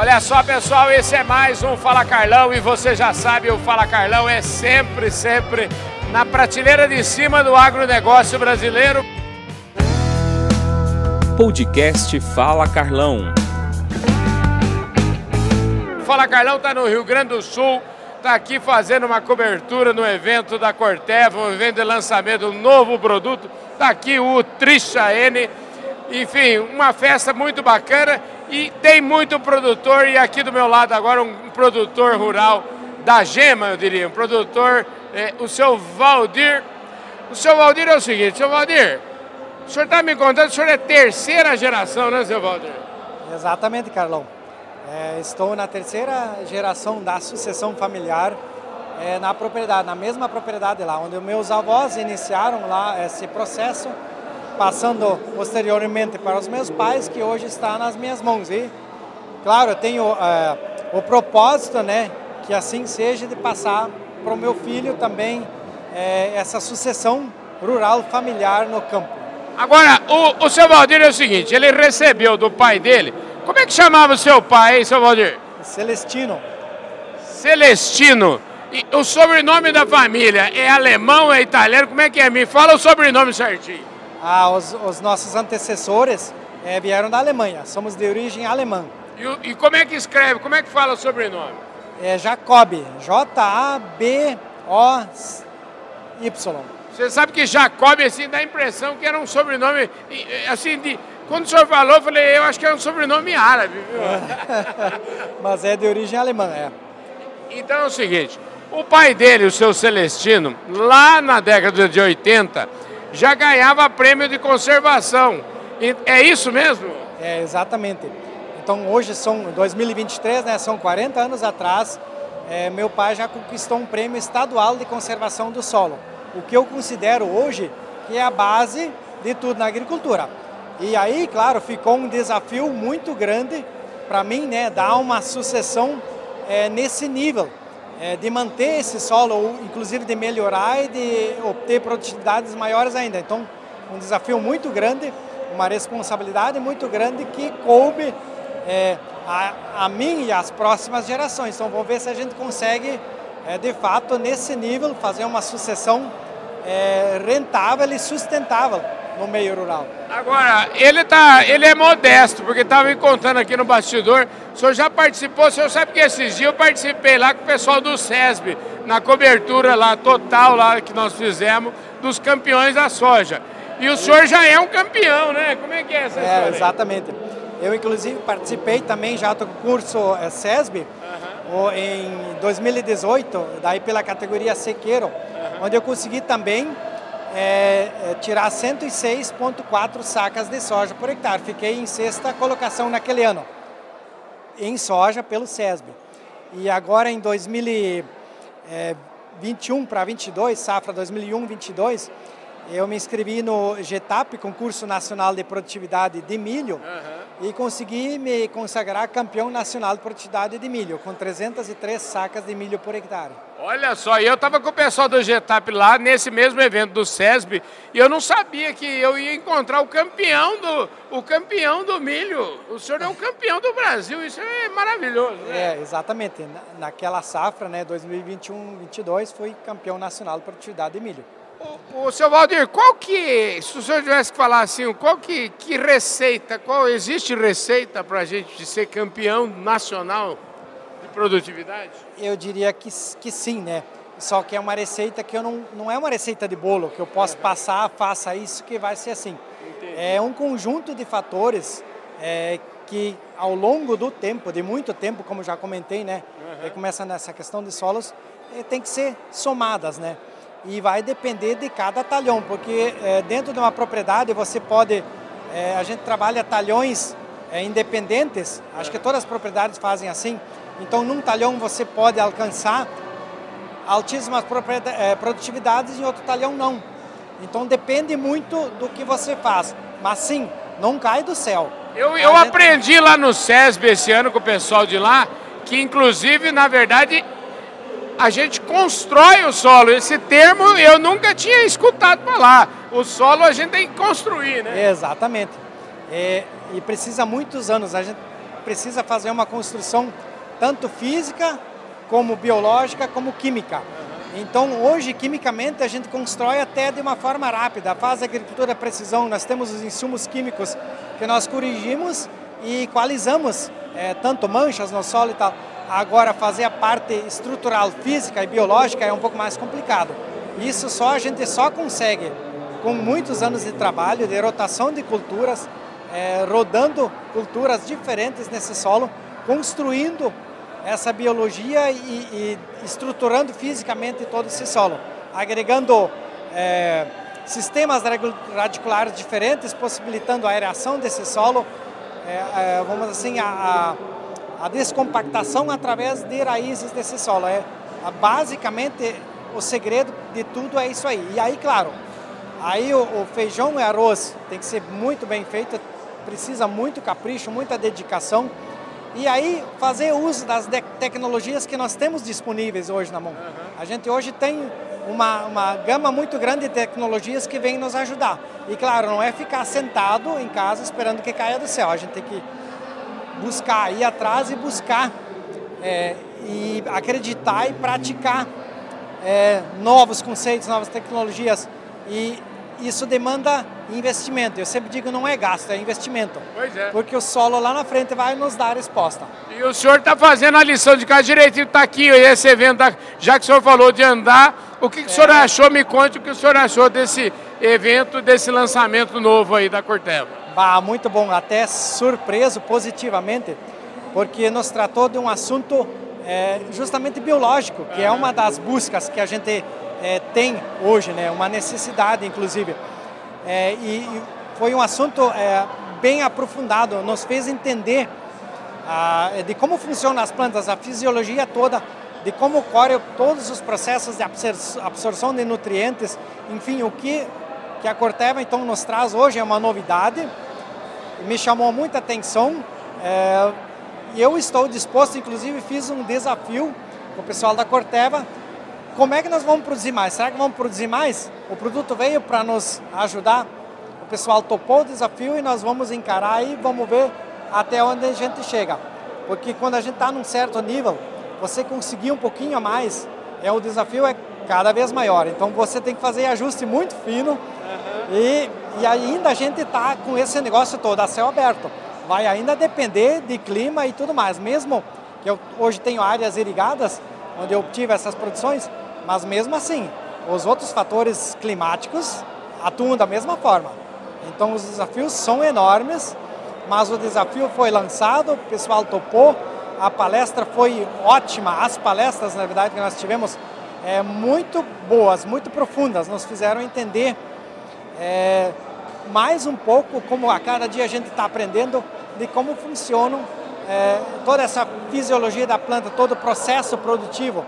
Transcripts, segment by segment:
Olha só, pessoal, esse é mais um Fala Carlão e você já sabe, o Fala Carlão é sempre, sempre na prateleira de cima do agronegócio brasileiro. Podcast Fala Carlão. Fala Carlão está no Rio Grande do Sul, está aqui fazendo uma cobertura no evento da Corteva, um evento de lançamento de um novo produto. Está aqui o Trisha N. Enfim, uma festa muito bacana e tem muito produtor. E aqui do meu lado agora um produtor rural da Gema, eu diria, um produtor, é, o seu Valdir. O seu Valdir é o seguinte, seu Valdir, o senhor está me contando, o senhor é terceira geração, né, seu Valdir? Exatamente, Carlão. É, estou na terceira geração da sucessão familiar é, na propriedade, na mesma propriedade lá, onde meus avós iniciaram lá esse processo, passando posteriormente para os meus pais, que hoje está nas minhas mãos. E, claro, eu tenho é, o propósito, né, que assim seja, de passar para o meu filho também é, essa sucessão rural familiar no campo. Agora, o, o seu Valdir é o seguinte, ele recebeu do pai dele como é que chamava o seu pai, hein, seu Valdir? Celestino. Celestino. E o sobrenome da família é alemão, é italiano? Como é que é? Me fala o sobrenome certinho. Ah, os, os nossos antecessores é, vieram da Alemanha. Somos de origem alemã. E, e, como é que escreve? Como é que fala o sobrenome? É Jacob. J-A-B-O-Y. Você sabe que Jacob, assim, dá a impressão que era um sobrenome, assim, de, quando o senhor falou, eu falei, eu acho que é um sobrenome árabe, viu? Mas é de origem alemã, é. Então é o seguinte, o pai dele, o seu Celestino, lá na década de 80, já ganhava prêmio de conservação. É isso mesmo? É, exatamente. Então hoje são 2023, né, são 40 anos atrás, é, meu pai já conquistou um prêmio estadual de conservação do solo. O que eu considero hoje que é a base de tudo na agricultura. E aí, claro, ficou um desafio muito grande para mim, né, dar uma sucessão é, nesse nível, é, de manter esse solo, inclusive de melhorar e de obter produtividades maiores ainda. Então, um desafio muito grande, uma responsabilidade muito grande que coube é, a, a, mim e às próximas gerações. Então, vamos ver se a gente consegue, é, de fato, nesse nível, fazer uma sucessão é, rentável e sustentável no meio rural. Agora, ele, tá, ele é modesto, porque estava me contando aqui no bastidor, o senhor já participou, o senhor sabe que esses dias eu participei lá com o pessoal do SESB, na cobertura lá total lá que nós fizemos dos campeões da soja. E o senhor já é um campeão, né? Como é que é essa é, história? Exatamente. Eu, inclusive, participei também já do curso é, SESB uhum. em 2018, daí pela categoria sequeiro, uhum. onde eu consegui também é, é, tirar 106,4 sacas de soja por hectare. Fiquei em sexta colocação naquele ano, em soja pelo SESB. E agora em 2021 para 22, safra 2001-22, eu me inscrevi no GETAP, Concurso Nacional de Produtividade de Milho, uhum. e consegui me consagrar campeão nacional de produtividade de milho, com 303 sacas de milho por hectare. Olha só, eu estava com o pessoal do GETAP lá nesse mesmo evento do SESB e eu não sabia que eu ia encontrar o campeão do, o campeão do milho. O senhor é o campeão do Brasil, isso é maravilhoso. Né? É, exatamente. naquela safra, né, 2021-22, fui campeão nacional de produtividade de milho. O, o seu Valdir, qual que, se o senhor tivesse que falar assim, qual que, que receita, qual existe receita para a gente ser campeão nacional de produtividade? Eu diria que, que sim, né? Só que é uma receita que eu não, não é uma receita de bolo, que eu posso uhum. passar, faça isso que vai ser assim. Entendi. É um conjunto de fatores é, que ao longo do tempo, de muito tempo, como já comentei, né? Uhum. Começa nessa questão de solos, é, tem que ser somadas, né? e vai depender de cada talhão, porque é, dentro de uma propriedade você pode, é, a gente trabalha talhões é, independentes, acho que todas as propriedades fazem assim, então num talhão você pode alcançar altíssimas é, produtividades e em outro talhão não. Então depende muito do que você faz, mas sim, não cai do céu. Eu, eu gente... aprendi lá no SESB esse ano com o pessoal de lá, que inclusive, na verdade, a gente constrói o solo. Esse termo eu nunca tinha escutado falar. O solo a gente tem que construir, né? Exatamente. É, e precisa muitos anos. A gente precisa fazer uma construção tanto física como biológica como química. Então, hoje, quimicamente, a gente constrói até de uma forma rápida, faz agricultura precisão, nós temos os insumos químicos que nós corrigimos e equalizamos é, tanto manchas no solo e tal. Agora, fazer a parte estrutural, física e biológica é um pouco mais complicado. Isso só a gente só consegue com muitos anos de trabalho, de rotação de culturas, é, rodando culturas diferentes nesse solo, construindo essa biologia e, e estruturando fisicamente todo esse solo, agregando é, sistemas radiculares diferentes, possibilitando a aeração desse solo, é, é, vamos assim, a, a, a, descompactação através de raízes desse solo. É, basicamente, o segredo de tudo é isso aí. E aí, claro, aí o, o feijão e arroz tem que ser muito bem feito, precisa muito capricho, muita dedicação, e aí fazer uso das tecnologias que nós temos disponíveis hoje na mão. Uhum. A gente hoje tem uma, uma gama muito grande de tecnologias que vêm nos ajudar. E claro, não é ficar sentado em casa esperando que caia do céu. A gente tem que buscar, ir atrás e buscar é, e acreditar e praticar é, novos conceitos, novas tecnologias. E isso demanda investimento. Eu sempre digo não é gasto, é investimento. Pois é. Porque o solo lá na frente vai nos dar a resposta. E o senhor está fazendo a lição de casa direitinho, está aqui esse evento, já que o senhor falou de andar, o que, que é. o senhor achou? Me conte o que o senhor achou desse evento, desse lançamento novo aí da Corteva. Bah, muito bom, até surpreso positivamente, porque nos tratou de um assunto é, justamente biológico, que é uma das buscas que a gente é, tem hoje, né, uma necessidade inclusive. É, e, foi um assunto é, bem aprofundado, nos fez entender de como funcionam as plantas, a fisiologia toda, de como ocorrem todos os processos de absorção de nutrientes, enfim, o que, que a Corteva então nos traz hoje é uma novidade, me chamou muita atenção é, eu estou disposto, inclusive fiz um desafio com o pessoal da Corteva, como é que nós vamos produzir mais? Será que vamos produzir mais? O produto veio para nos ajudar, o pessoal topou o desafio e nós vamos encarar e vamos ver até onde a gente chega. Porque quando a gente está num certo nível, você conseguir um pouquinho a mais, é o desafio é cada vez maior. Então você tem que fazer ajuste muito fino uhum. e, e ainda a gente está com esse negócio todo a céu aberto. Vai ainda depender de clima e tudo mais. Mesmo que eu hoje tenho áreas irrigadas, onde eu obtive essas produções, mas mesmo assim, os outros fatores climáticos atuam da mesma forma. Então os desafios são enormes, mas o desafio foi lançado, o pessoal topou, a palestra foi ótima, as palestras, na verdade, que nós tivemos, é, muito boas, muito profundas, nos fizeram entender é, mais um pouco como a cada dia a gente está aprendendo de como funcionam é, toda essa fisiologia da planta, todo o processo produtivo,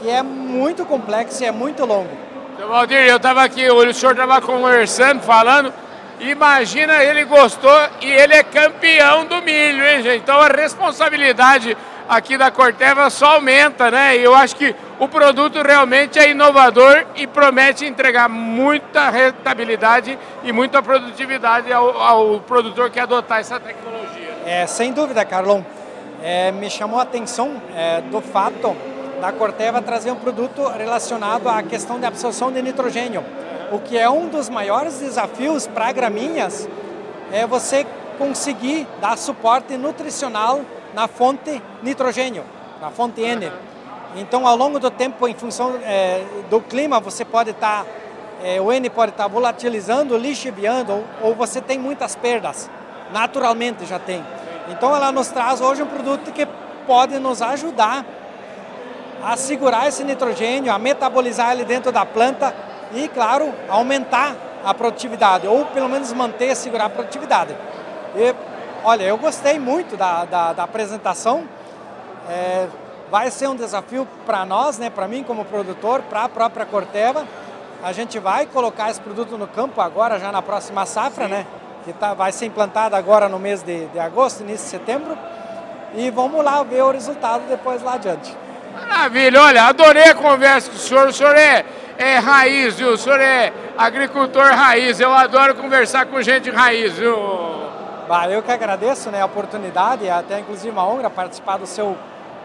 que é muito complexo e é muito longo. Seu Valdir, eu estava aqui, o senhor estava conversando, falando, imagina, ele gostou e ele é campeão do milho, hein, gente? Então a responsabilidade aqui da Corteva só aumenta, né? E eu acho que o produto realmente é inovador e promete entregar muita rentabilidade e muita produtividade ao, ao produtor que adotar essa tecnologia. É, sem dúvida, Carlão. É, me chamou a atenção é, do fato da Corteva trazer um produto relacionado à questão de absorção de nitrogênio. O que é um dos maiores desafios para gramíneas é você conseguir dar suporte nutricional na fonte nitrogênio, na fonte N. Então, ao longo do tempo, em função é, do clima, você pode estar, tá, é, o N pode estar tá volatilizando, lixiviando, ou, ou você tem muitas perdas. Naturalmente já tem. Então ela nos traz hoje um produto que pode nos ajudar a segurar esse nitrogênio, a metabolizar ele dentro da planta e, claro, aumentar a produtividade, ou pelo menos manter e segurar a produtividade. E, olha, eu gostei muito da, da, da apresentação. É, vai ser um desafio para nós, né, para mim como produtor, para a própria Corteva. A gente vai colocar esse produto no campo agora, já na próxima safra, Sim. né? que tá, vai ser implantada agora no mês de, de agosto, início de setembro. E vamos lá ver o resultado depois lá adiante. Maravilha, olha, adorei a conversa com o senhor. O senhor é, é raiz, viu? O senhor é agricultor raiz. Eu adoro conversar com gente raiz, viu? Bah, eu que agradeço né, a oportunidade, até inclusive uma honra participar do seu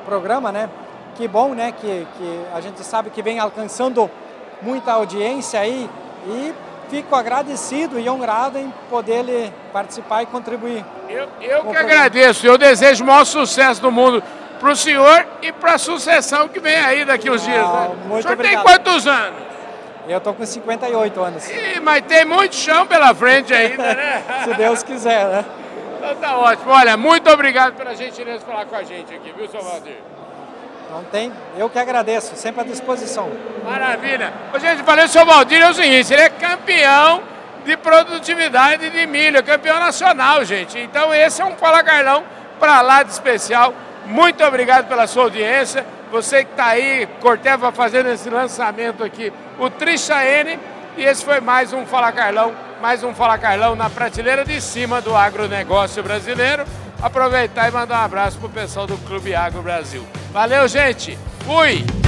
programa, né? Que bom, né? Que, que a gente sabe que vem alcançando muita audiência aí e fico agradecido e honrado em poder participar e contribuir. Eu, eu que agradeço, eu desejo o maior sucesso do mundo para o senhor e para a sucessão que vem aí daqui uns dias. Né? Muito o senhor obrigado. tem quantos anos? Eu estou com 58 anos. Ih, mas tem muito chão pela frente ainda, né? Se Deus quiser, né? Então tá ótimo. Olha, muito obrigado pela gentileza de falar com a gente aqui, viu, seu Valdir? Não tem, eu que agradeço, sempre à disposição. Maravilha. Ô, gente, falei o seu Valdir é o seguinte, ele é campeão de produtividade de milho, é campeão nacional, gente. Então esse é um Fala Carlão para lá de especial. Muito obrigado pela sua audiência. Você que está aí, Corteva fazendo esse lançamento aqui, o Trisha N. E esse foi mais um Fala Carlão, mais um Fala Carlão na prateleira de cima do agronegócio brasileiro. Aproveitar e mandar um abraço pro pessoal do Clube Agro Brasil. Valeu, gente! Fui!